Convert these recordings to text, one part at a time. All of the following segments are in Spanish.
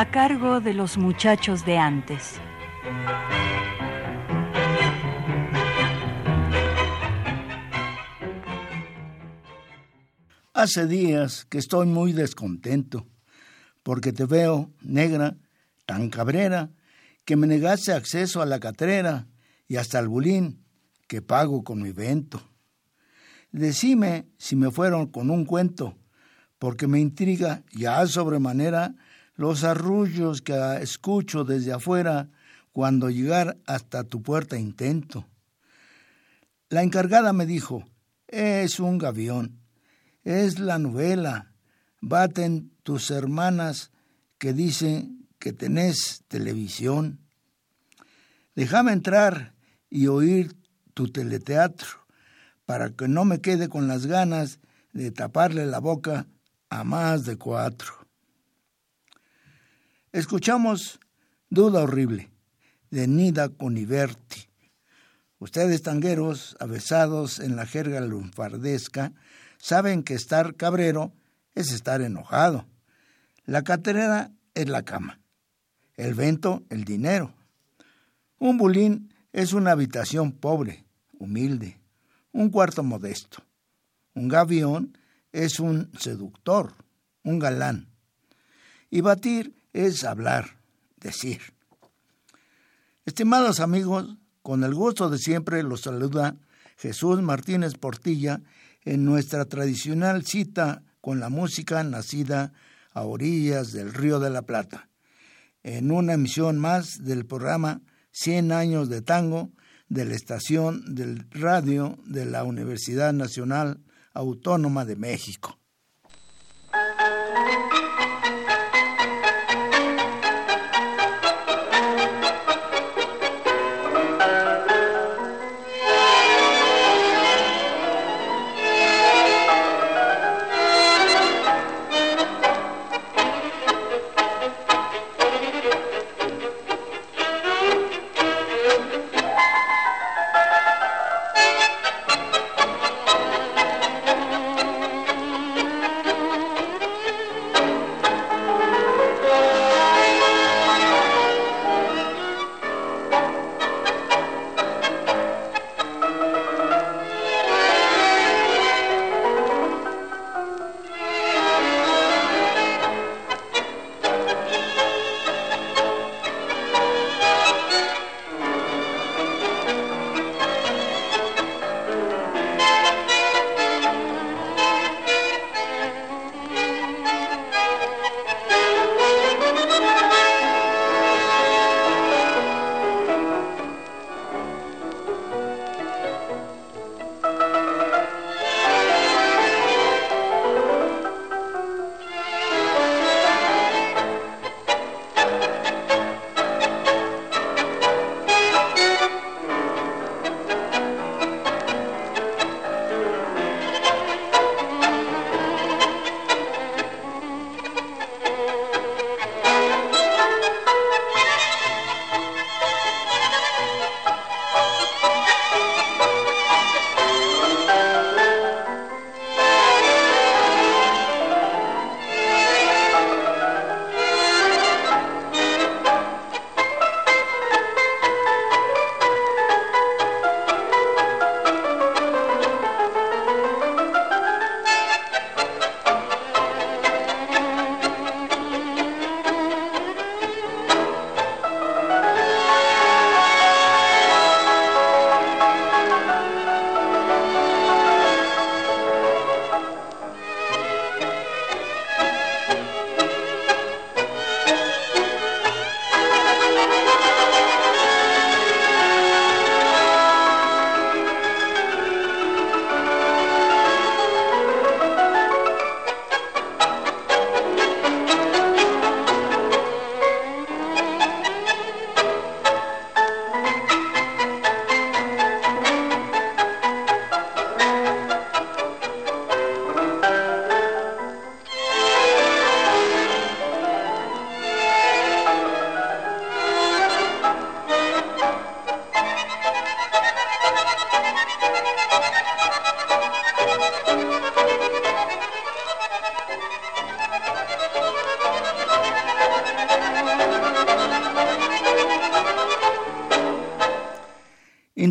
A cargo de los muchachos de antes. Hace días que estoy muy descontento, porque te veo, negra, tan cabrera, que me negaste acceso a la catrera y hasta al bulín, que pago con mi vento. Decime si me fueron con un cuento, porque me intriga ya sobremanera los arrullos que escucho desde afuera cuando llegar hasta tu puerta intento. La encargada me dijo, es un gavión, es la novela, baten tus hermanas que dicen que tenés televisión. Déjame entrar y oír tu teleteatro para que no me quede con las ganas de taparle la boca a más de cuatro. Escuchamos Duda Horrible, de Nida Coniverti. Ustedes, tangueros, avesados en la jerga lunfardesca, saben que estar cabrero es estar enojado. La catrera es la cama, el vento el dinero. Un bulín es una habitación pobre, humilde, un cuarto modesto. Un gavión es un seductor, un galán. Y batir es hablar, decir. Estimados amigos, con el gusto de siempre los saluda Jesús Martínez Portilla en nuestra tradicional cita con la música nacida a orillas del Río de la Plata, en una emisión más del programa 100 años de tango de la estación del radio de la Universidad Nacional Autónoma de México.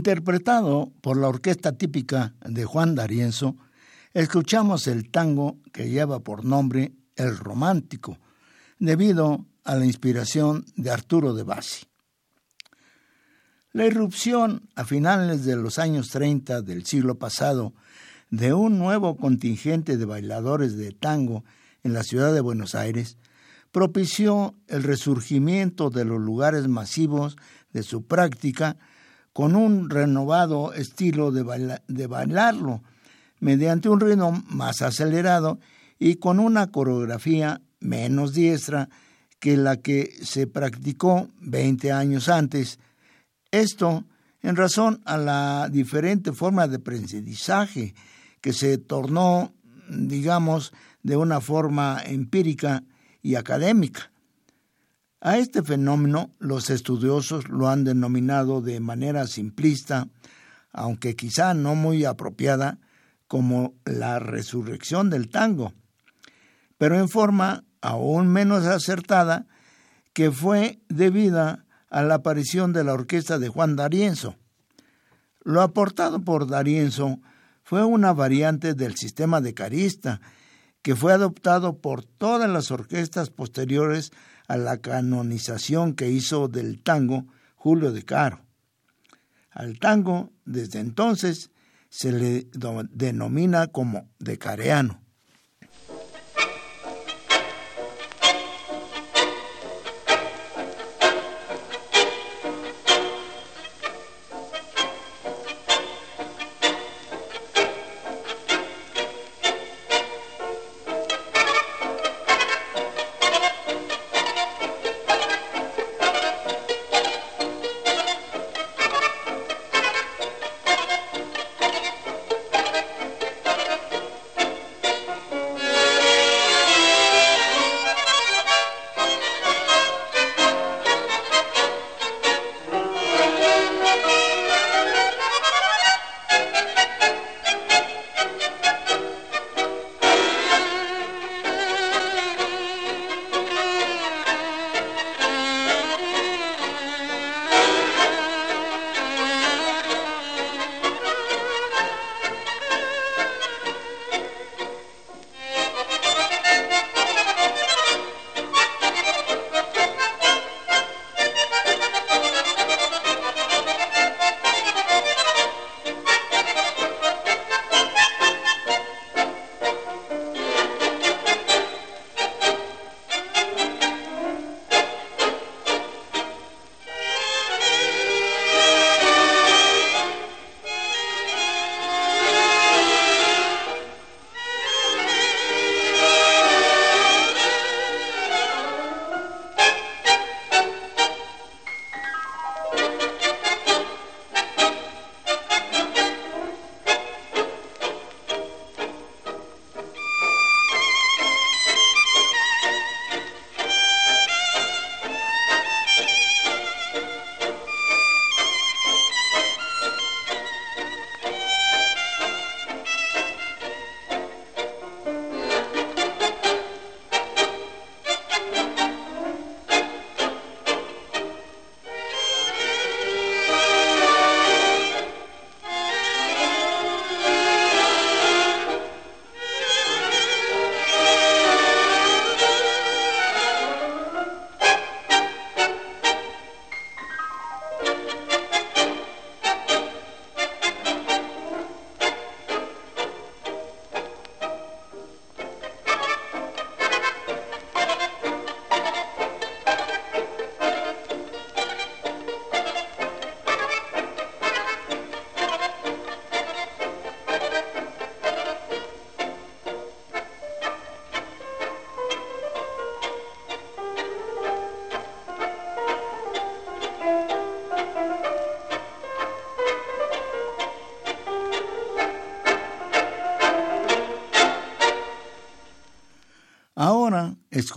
Interpretado por la orquesta típica de Juan D'Arienzo, escuchamos el tango que lleva por nombre El Romántico, debido a la inspiración de Arturo de Bassi. La irrupción a finales de los años 30 del siglo pasado de un nuevo contingente de bailadores de tango en la ciudad de Buenos Aires propició el resurgimiento de los lugares masivos de su práctica con un renovado estilo de, bailarlo, mediante un ritmo más acelerado y con una coreografía menos diestra que la que se practicó 20 años antes. Esto en razón a la diferente forma de aprendizaje que se tornó, digamos, de una forma empírica y académica. A este fenómeno los estudiosos lo han denominado de manera simplista, aunque quizá no muy apropiada, como la resurrección del tango, pero en forma aún menos acertada, que fue debida a la aparición de la orquesta de Juan D'Arienzo. Lo aportado por D'Arienzo fue una variante del sistema de carista que fue adoptado por todas las orquestas posteriores a la canonización que hizo del tango Julio de Caro. Al tango, desde entonces, se le denomina como decareano.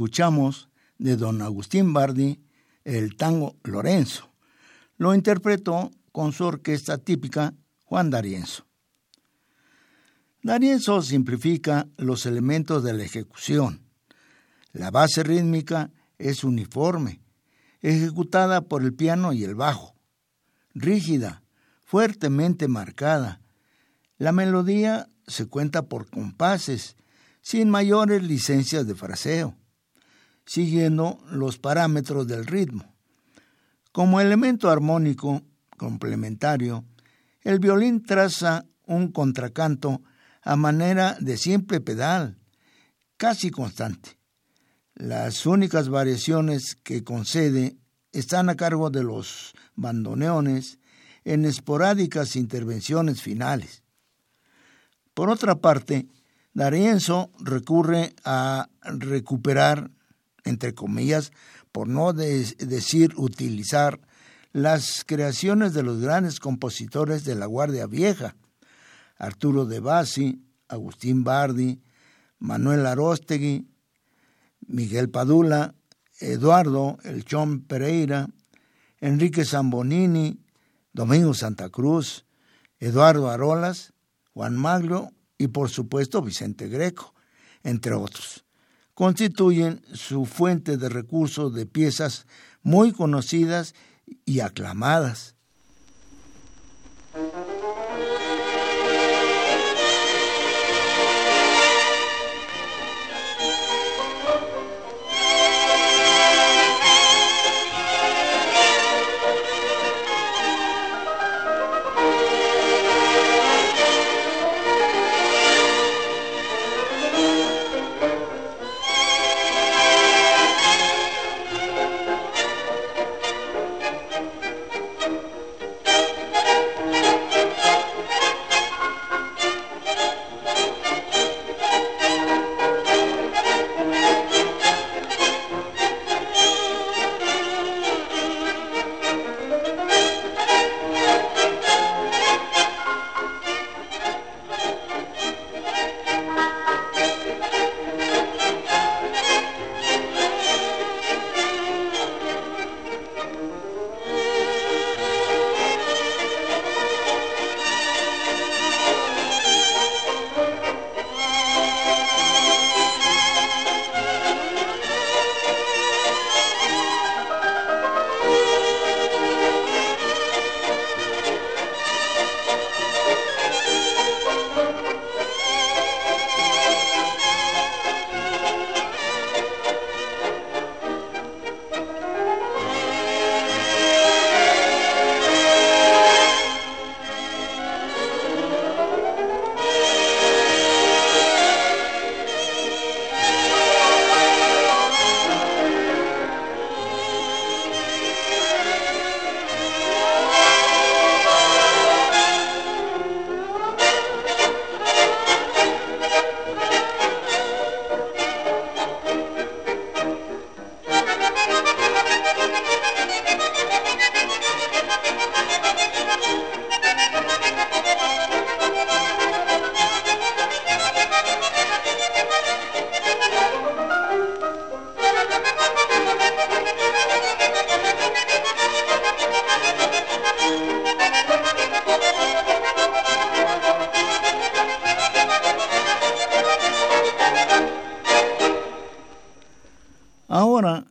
Escuchamos de don Agustín Bardi el tango Lorenzo. Lo interpretó con su orquesta típica Juan D'Arienzo. D'Arienzo simplifica los elementos de la ejecución. La base rítmica es uniforme, ejecutada por el piano y el bajo, rígida, fuertemente marcada. La melodía se cuenta por compases, sin mayores licencias de fraseo, siguiendo los parámetros del ritmo. Como elemento armónico complementario, el violín traza un contracanto a manera de simple pedal, casi constante. Las únicas variaciones que concede están a cargo de los bandoneones en esporádicas intervenciones finales. Por otra parte, D'Arienzo recurre a recuperar, entre comillas, por no decir utilizar, las creaciones de los grandes compositores de la Guardia Vieja, Arturo de Bassi, Agustín Bardi, Manuel Arostegui, Miguel Padula, Eduardo El Chón Pereira, Enrique Zambonini, Domingo Santa Cruz, Eduardo Arolas, Juan Maglo y por supuesto Vicente Greco, entre otros. Constituyen su fuente de recursos de piezas muy conocidas y aclamadas.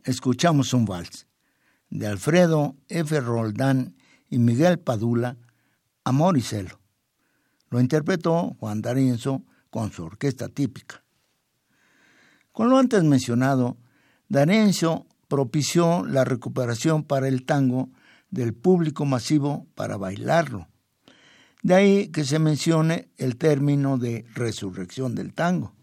Escuchamos un vals de Alfredo F. Roldán y Miguel Padula, Amor y Celo. Lo interpretó Juan D'Arienzo con su orquesta típica. Con lo antes mencionado, D'Arienzo propició la recuperación para el tango del público masivo para bailarlo. De ahí que se mencione el término de resurrección del tango.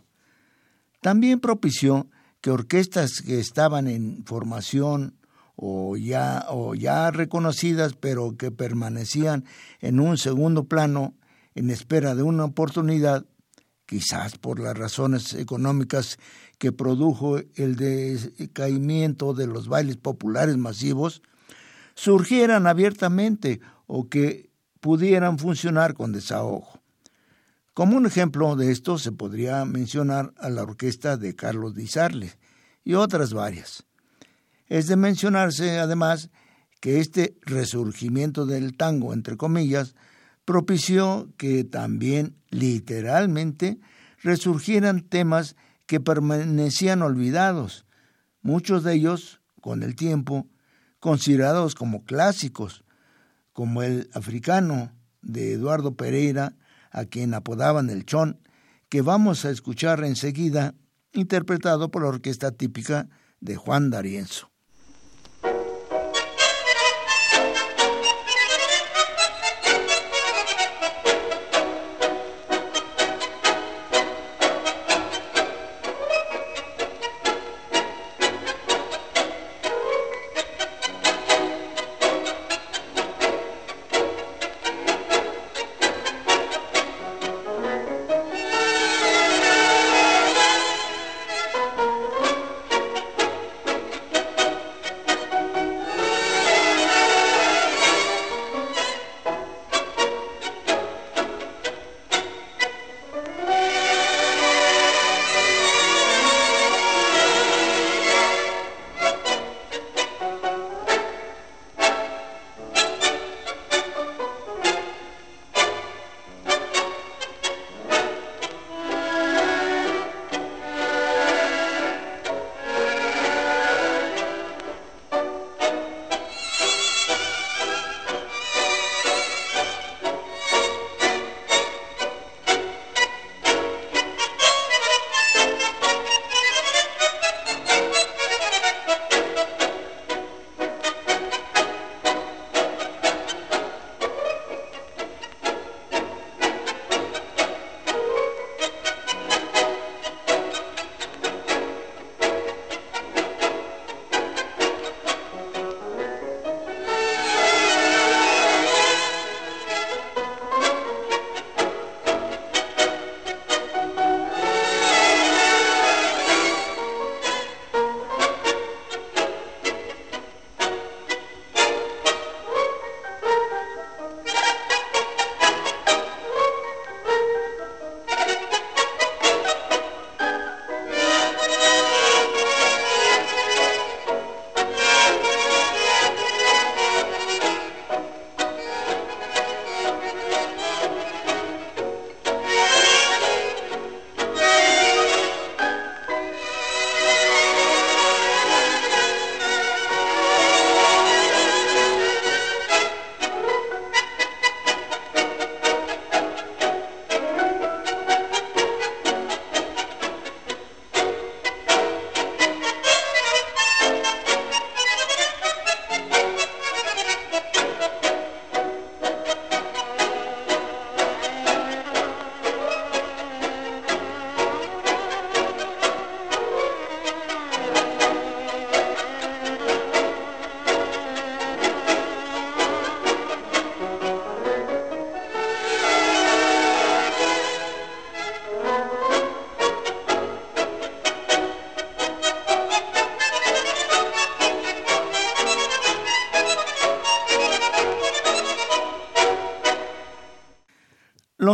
También propició que orquestas que estaban en formación o ya, o ya reconocidas, pero que permanecían en un segundo plano en espera de una oportunidad, quizás por las razones económicas que produjo el decaimiento de los bailes populares masivos, surgieran abiertamente o que pudieran funcionar con desahogo. Como un ejemplo de esto se podría mencionar a la orquesta de Carlos Di y otras varias. Es de mencionarse además que este resurgimiento del tango, entre comillas, propició que también literalmente resurgieran temas que permanecían olvidados, muchos de ellos, con el tiempo, considerados como clásicos, como el africano, de Eduardo Pereira, a quien apodaban el Chón, que vamos a escuchar enseguida, interpretado por la orquesta típica de Juan D'Arienzo.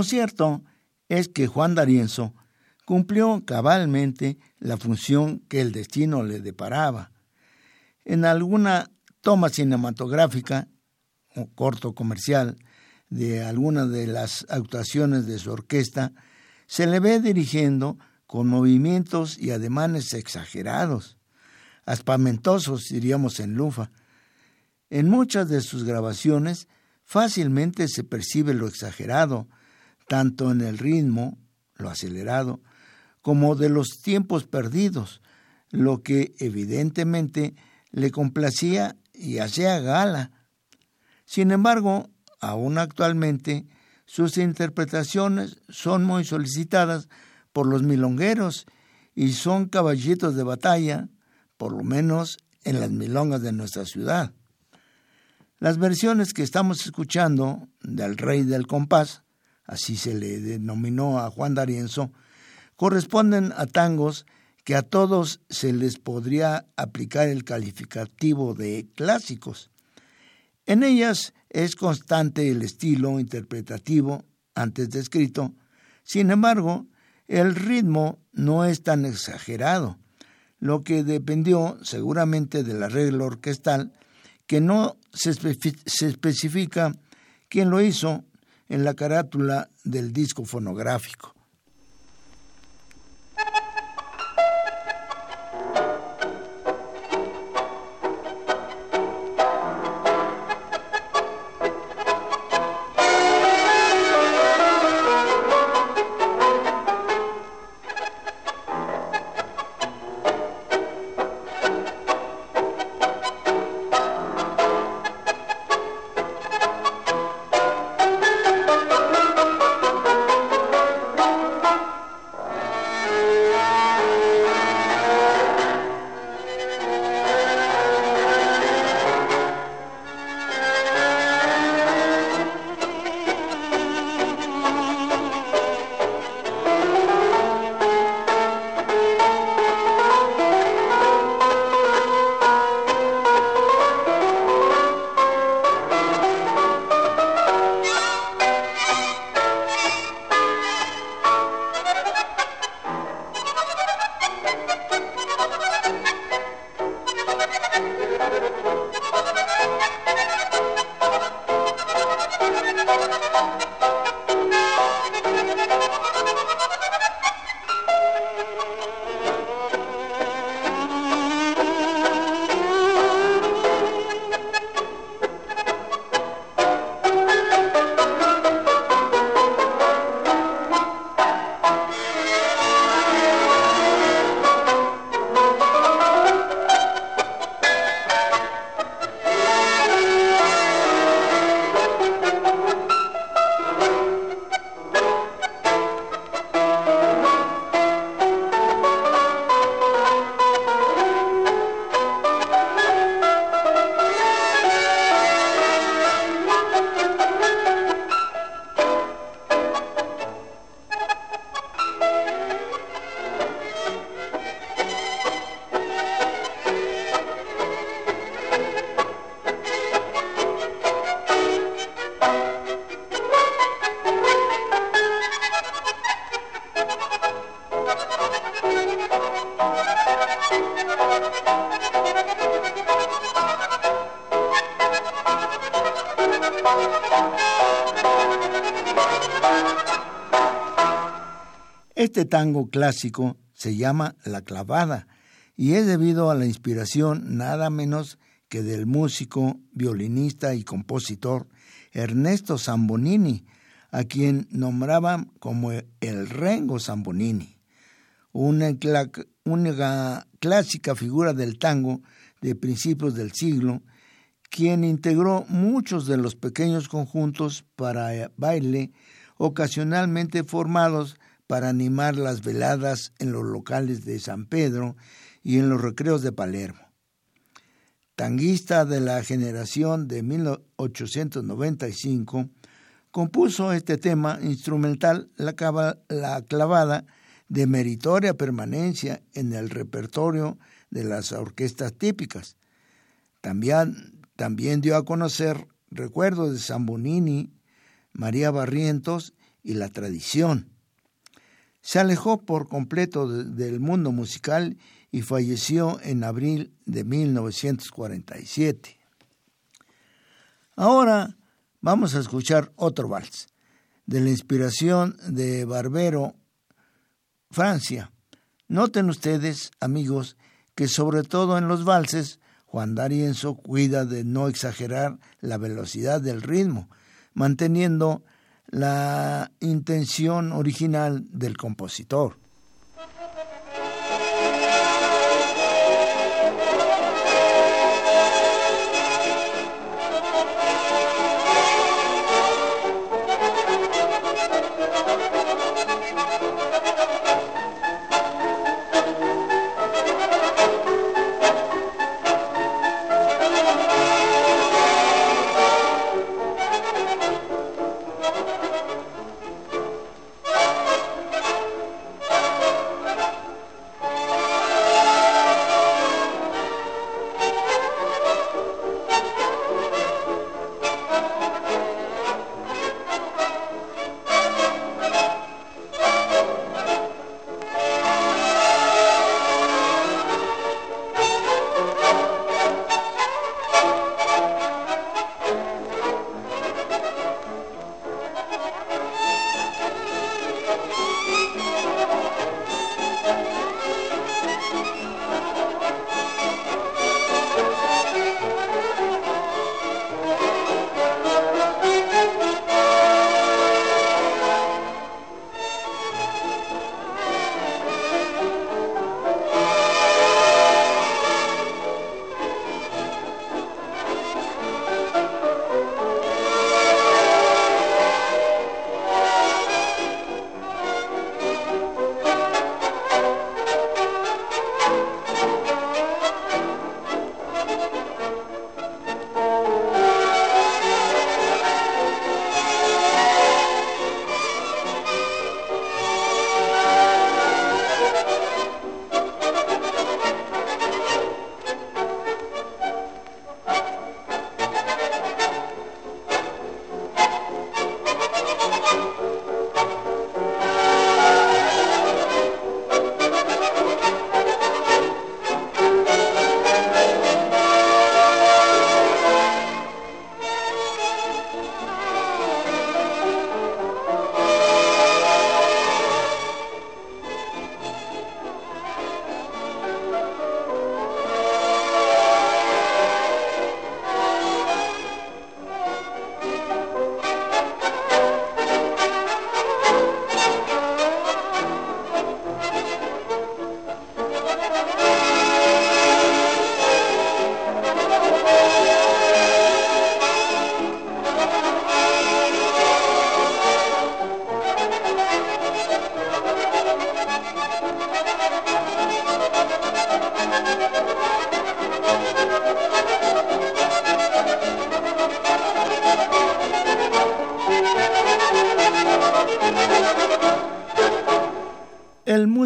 Lo cierto es que Juan D'Arienzo cumplió cabalmente la función que el destino le deparaba. En alguna toma cinematográfica o corto comercial de alguna de las actuaciones de su orquesta, se le ve dirigiendo con movimientos y ademanes exagerados, aspamentosos, diríamos en Lufa. En muchas de sus grabaciones fácilmente se percibe lo exagerado, tanto en el ritmo, lo acelerado, como de los tiempos perdidos, lo que evidentemente le complacía y hacía gala. Sin embargo, aún actualmente, sus interpretaciones son muy solicitadas por los milongueros y son caballitos de batalla, por lo menos en las milongas de nuestra ciudad. Las versiones que estamos escuchando del Rey del Compás así se le denominó a Juan D'Arienzo, corresponden a tangos que a todos se les podría aplicar el calificativo de clásicos. En ellas es constante el estilo interpretativo antes descrito, sin embargo, el ritmo no es tan exagerado, lo que dependió seguramente del arreglo orquestal, que no se, se especifica quién lo hizo en la carátula del disco fonográfico. Tango clásico se llama La clavada y es debido a la inspiración nada menos que del músico, violinista y compositor Ernesto Zambonini, a quien nombraban como el Rengo Zambonini, una, una clásica figura del tango de principios del siglo, quien integró muchos de los pequeños conjuntos para baile ocasionalmente formados para animar las veladas en los locales de San Pedro y en los recreos de Palermo. Tanguista de la generación de 1895, compuso este tema instrumental La, clavada de meritoria permanencia en el repertorio de las orquestas típicas. También, también dio a conocer recuerdos de Zambonini, María Barrientos y la tradición. Se alejó por completo del mundo musical y falleció en abril de 1947. Ahora vamos a escuchar otro vals, de la inspiración de Barbero, Francia. Noten ustedes, amigos, que sobre todo en los valses, Juan D'Arienzo cuida de no exagerar la velocidad del ritmo, manteniendo la intención original del compositor.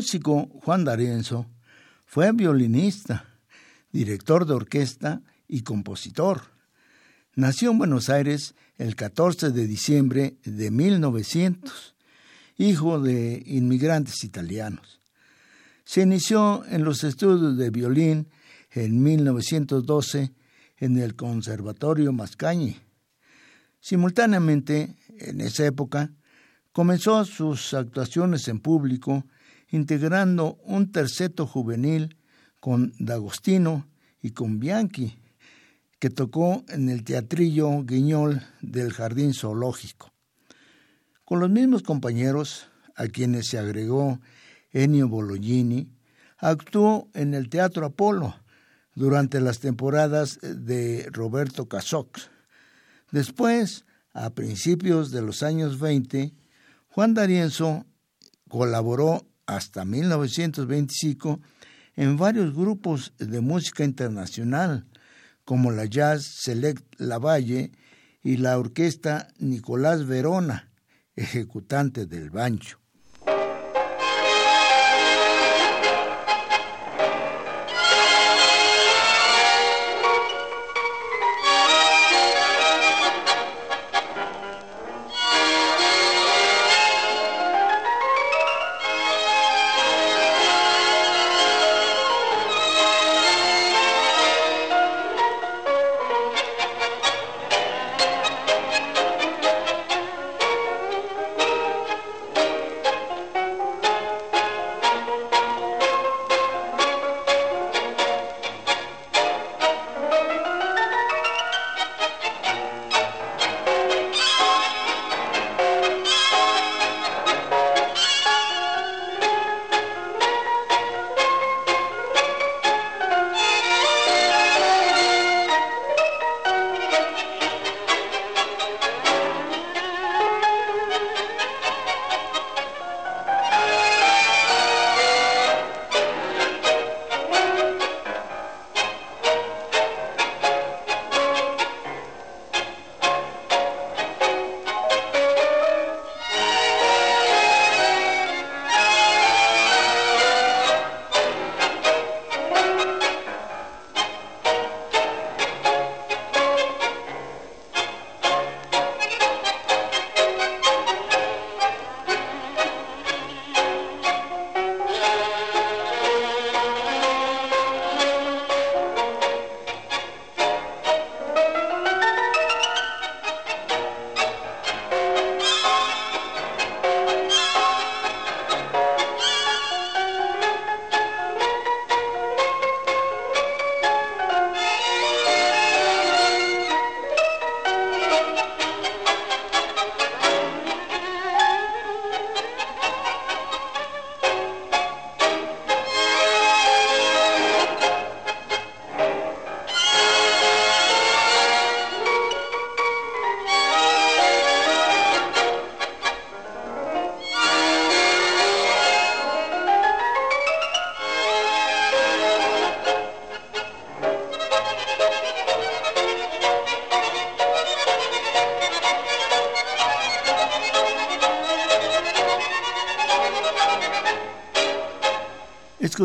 Músico Juan D'Arienzo fue violinista, director de orquesta y compositor. Nació en Buenos Aires el 14 de diciembre de 1900, hijo de inmigrantes italianos. Se inició en los estudios de violín en 1912 en el Conservatorio Mascagni. Simultáneamente, en esa época, Comenzó sus actuaciones en público integrando un terceto juvenil con D'Agostino y con Bianchi, que tocó en el Teatrillo Guiñol del Jardín Zoológico. Con los mismos compañeros, a quienes se agregó Ennio Bolognini, actuó en el Teatro Apolo durante las temporadas de Roberto Casox. Después, a principios de los años 20, Juan D'Arienzo colaboró hasta 1925 en varios grupos de música internacional, como la Jazz Select Lavalle y la orquesta Nicolás Verona, ejecutante del bancho.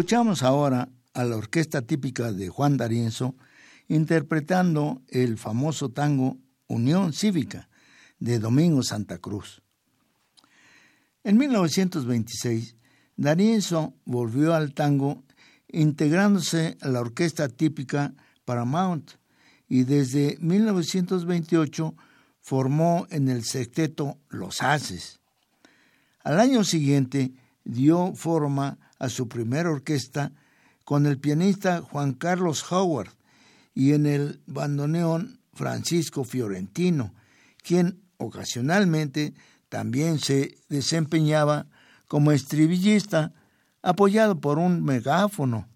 Escuchamos ahora a la orquesta típica de Juan D'Arienzo interpretando el famoso tango Unión Cívica de Domingo Santa Cruz. En 1926, D'Arienzo volvió al tango integrándose a la orquesta típica Paramount y desde 1928 formó en el sexteto Los Haces. Al año siguiente dio forma a su primera orquesta con el pianista Juan Carlos Howard y en el bandoneón Francisco Fiorentino, quien ocasionalmente también se desempeñaba como estribillista apoyado por un megáfono.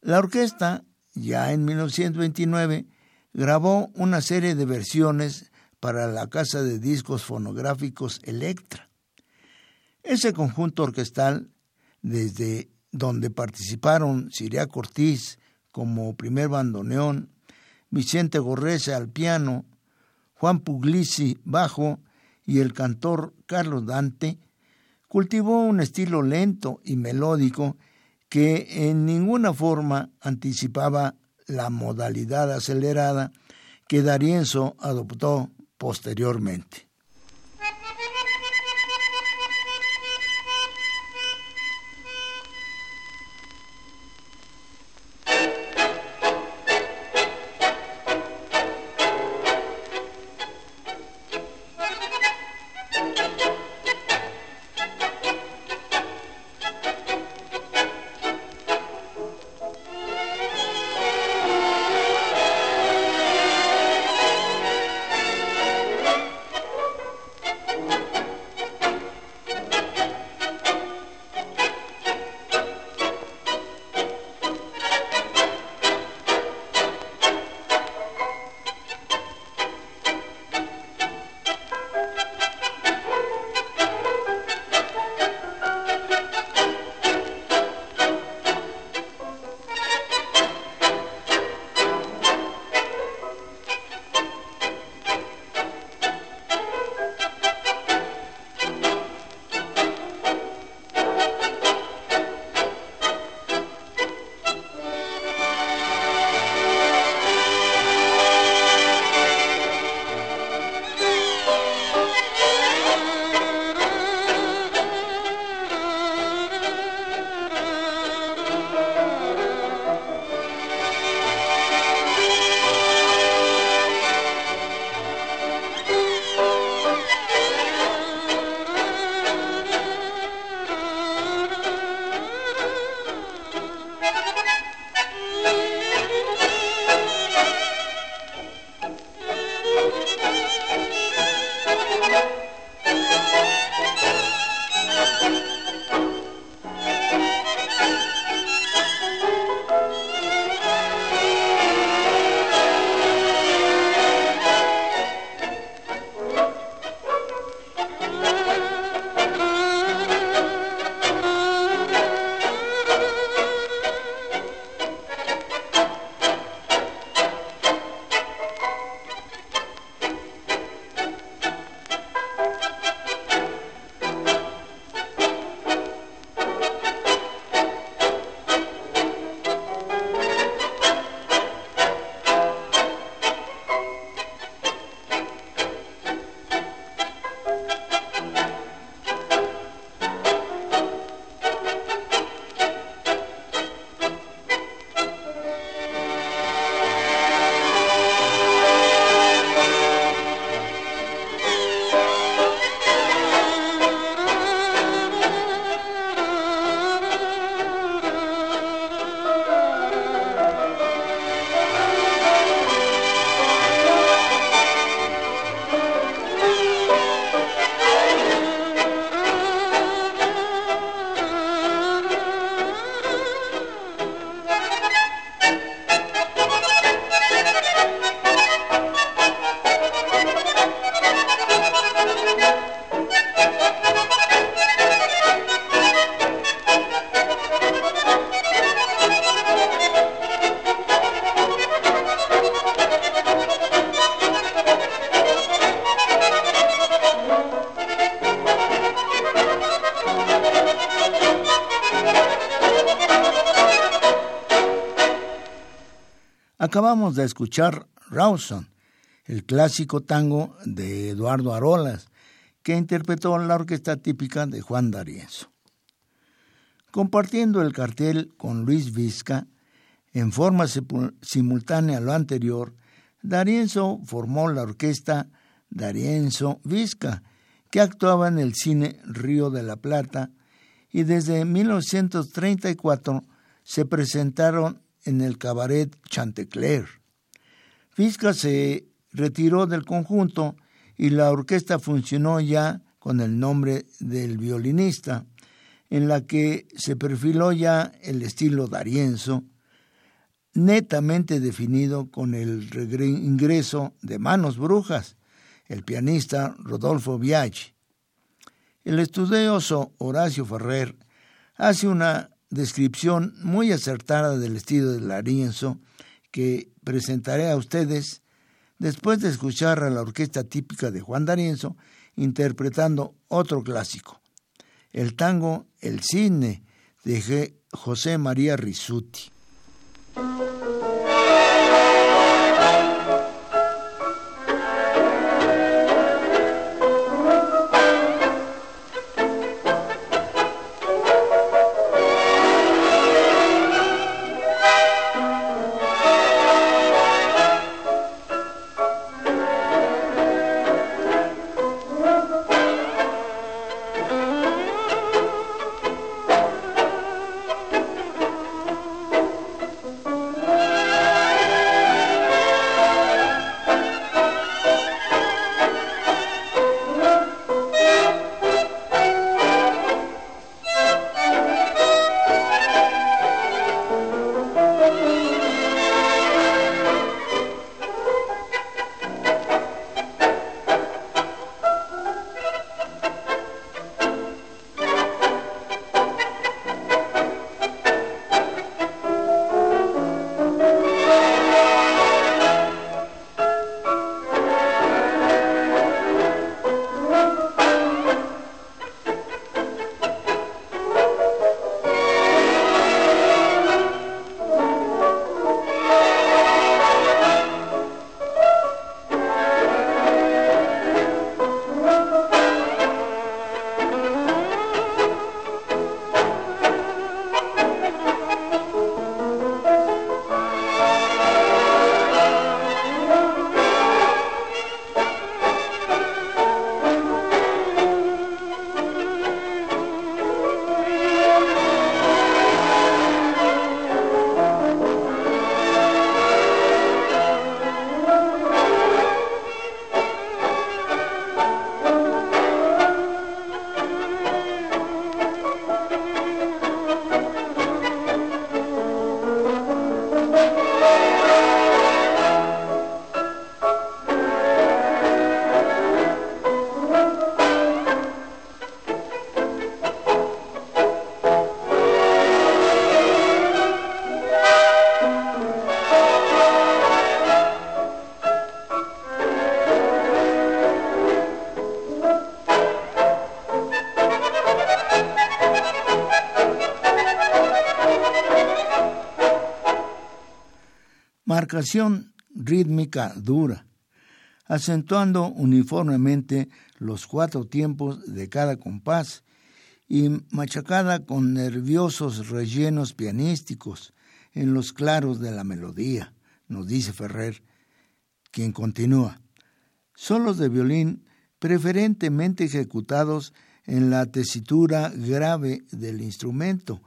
La orquesta, ya en 1929, grabó una serie de versiones para la casa de discos fonográficos Electra. Ese conjunto orquestal desde donde participaron Siria Cortiz como primer bandoneón, Vicente Gorrese al piano, Juan Puglisi bajo y el cantor Carlos Dante, cultivó un estilo lento y melódico que en ninguna forma anticipaba la modalidad acelerada que Darienzo adoptó posteriormente. Acabamos de escuchar Rawson, el clásico tango de Eduardo Arolas, que interpretó la orquesta típica de Juan D'Arienzo. Compartiendo el cartel con Luis Vizca, en forma simultánea a lo anterior, D'Arienzo formó la orquesta D'Arienzo Vizca, que actuaba en el cine Río de la Plata, y desde 1934 se presentaron en el cabaret Chantecler. Vizca se retiró del conjunto y la orquesta funcionó ya con el nombre del violinista, en la que se perfiló ya el estilo darienzo, netamente definido con el ingreso de Manos Brujas, el pianista Rodolfo Biaggi. El estudioso Horacio Ferrer hace una descripción muy acertada del estilo de Darienzo que presentaré a ustedes después de escuchar a la orquesta típica de Juan D'Arienzo interpretando otro clásico, el tango El Cisne de José María Risuti. Marcación rítmica dura, acentuando uniformemente los cuatro tiempos de cada compás y machacada con nerviosos rellenos pianísticos en los claros de la melodía, nos dice Ferrer, quien continúa. Solos de violín preferentemente ejecutados en la tesitura grave del instrumento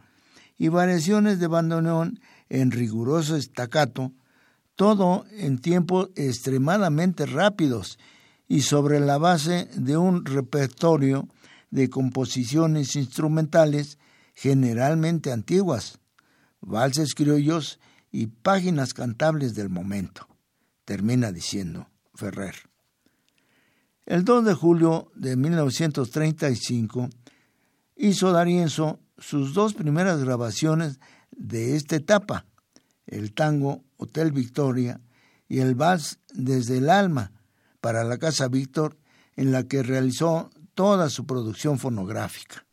y variaciones de bandoneón en riguroso estacato todo en tiempos extremadamente rápidos y sobre la base de un repertorio de composiciones instrumentales generalmente antiguas, valses criollos y páginas cantables del momento, termina diciendo Ferrer. El 2 de julio de 1935 hizo Darienzo sus dos primeras grabaciones de esta etapa, el tango Hotel Victoria y el vals Desde el Alma para la Casa Víctor, en la que realizó toda su producción fonográfica.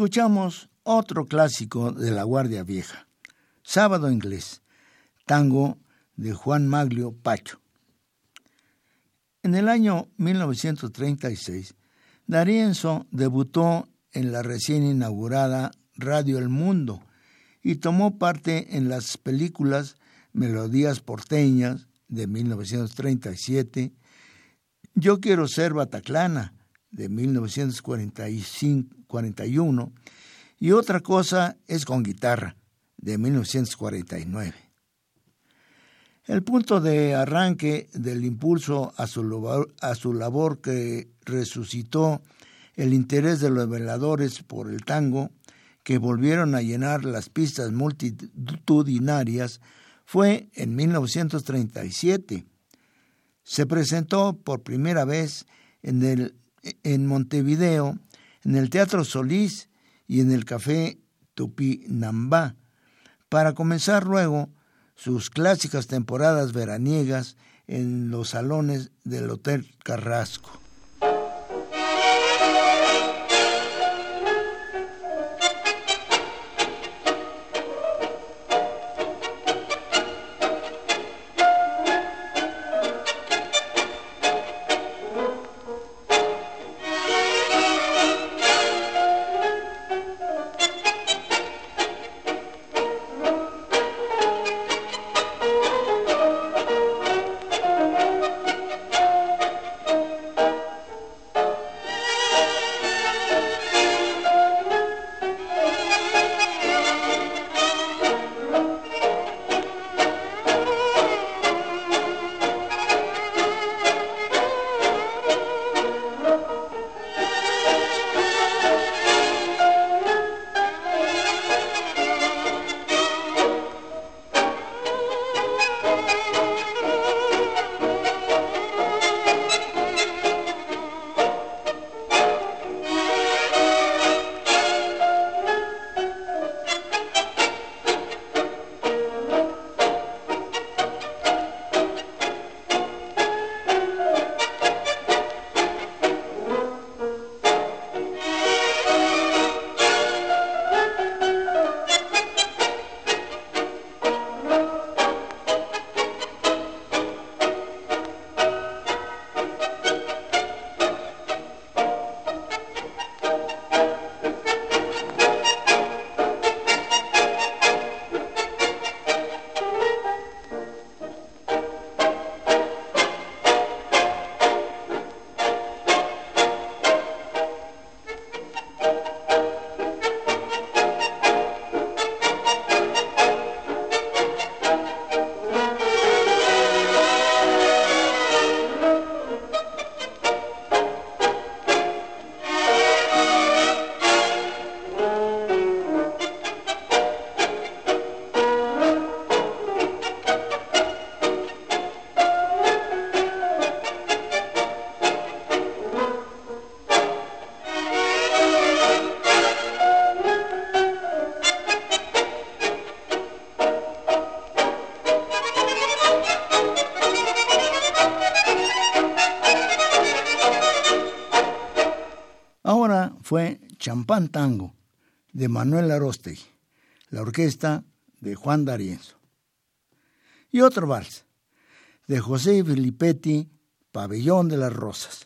Escuchamos otro clásico de la Guardia Vieja, Sábado Inglés, tango de Juan Maglio Pacho. En el año 1936, Darienzo debutó en la recién inaugurada Radio El Mundo y tomó parte en las películas Melodías Porteñas de 1937, Yo quiero ser Bataclana de 1941 y otra cosa es con guitarra de 1949. El punto de arranque del impulso a su, labor, a su labor que resucitó el interés de los veladores por el tango, que volvieron a llenar las pistas multitudinarias, fue en 1937. Se presentó por primera vez en, el, en Montevideo, en el Teatro Solís y en el Café Tupinambá, para comenzar luego sus clásicas temporadas veraniegas en los salones del Hotel Carrasco. Fue Champán Tango de Manuel Arostegui, la orquesta de Juan D'Arienzo. Y otro vals de José Filippetti, Pabellón de las Rosas.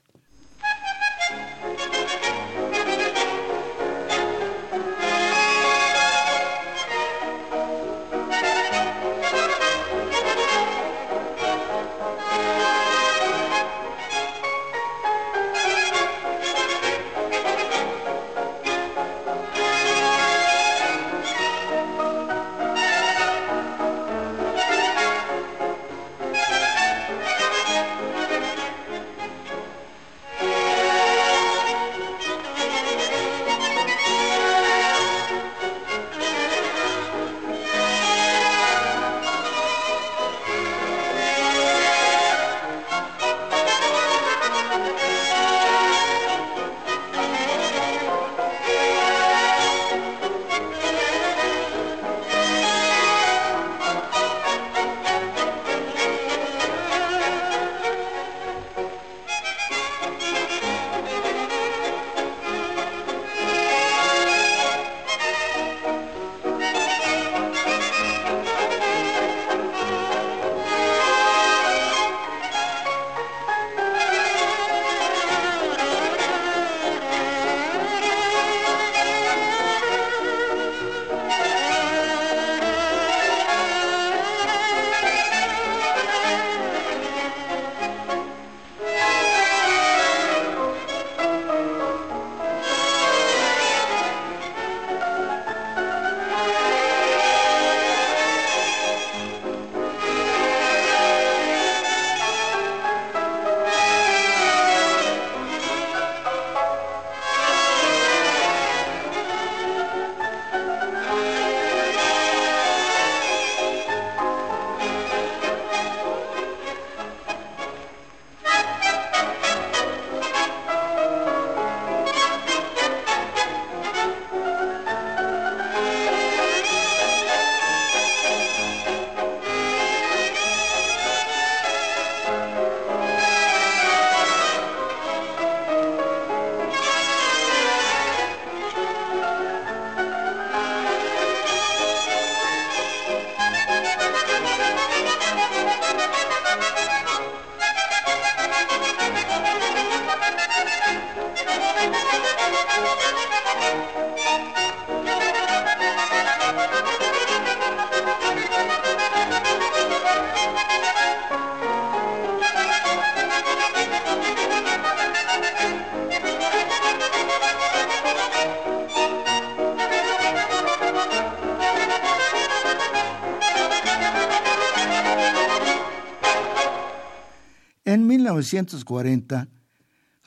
1940,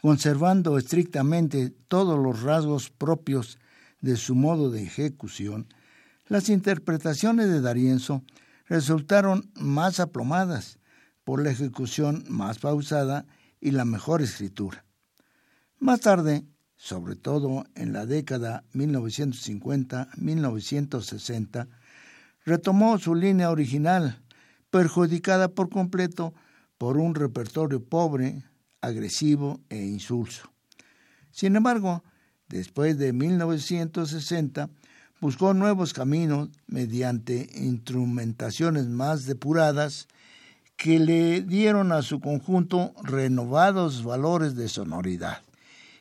conservando estrictamente todos los rasgos propios de su modo de ejecución, las interpretaciones de Darienzo resultaron más aplomadas por la ejecución más pausada y la mejor escritura. Más tarde, sobre todo en la década 1950-1960, retomó su línea original, perjudicada por completo por un repertorio pobre, agresivo e insulso. Sin embargo, después de 1960, buscó nuevos caminos mediante instrumentaciones más depuradas que le dieron a su conjunto renovados valores de sonoridad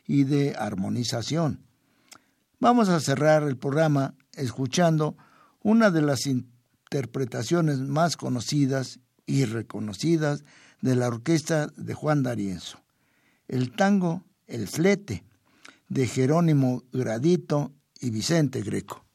y de armonización. Vamos a cerrar el programa escuchando una de las interpretaciones más conocidas y reconocidas de la orquesta de Juan D'Arienzo, el tango El Flete, de Jerónimo Gradito y Vicente Greco.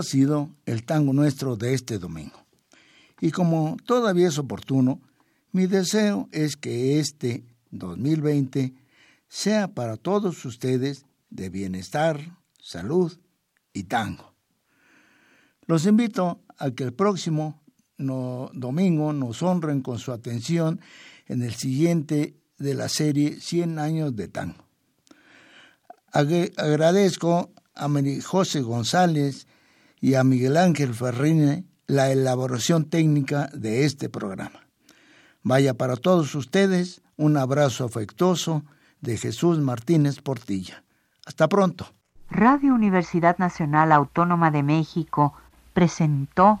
Ha sido el tango nuestro de este domingo. Y como todavía es oportuno, mi deseo es que este 2020 sea para todos ustedes de bienestar, salud y tango. Los invito a que el próximo domingo nos honren con su atención en el siguiente de la serie 100 años de tango. Agradezco a José González y a Miguel Ángel Ferrine la elaboración técnica de este programa. Vaya para todos ustedes un abrazo afectuoso de Jesús Martínez Portilla. Hasta pronto. Radio Universidad Nacional Autónoma de México presentó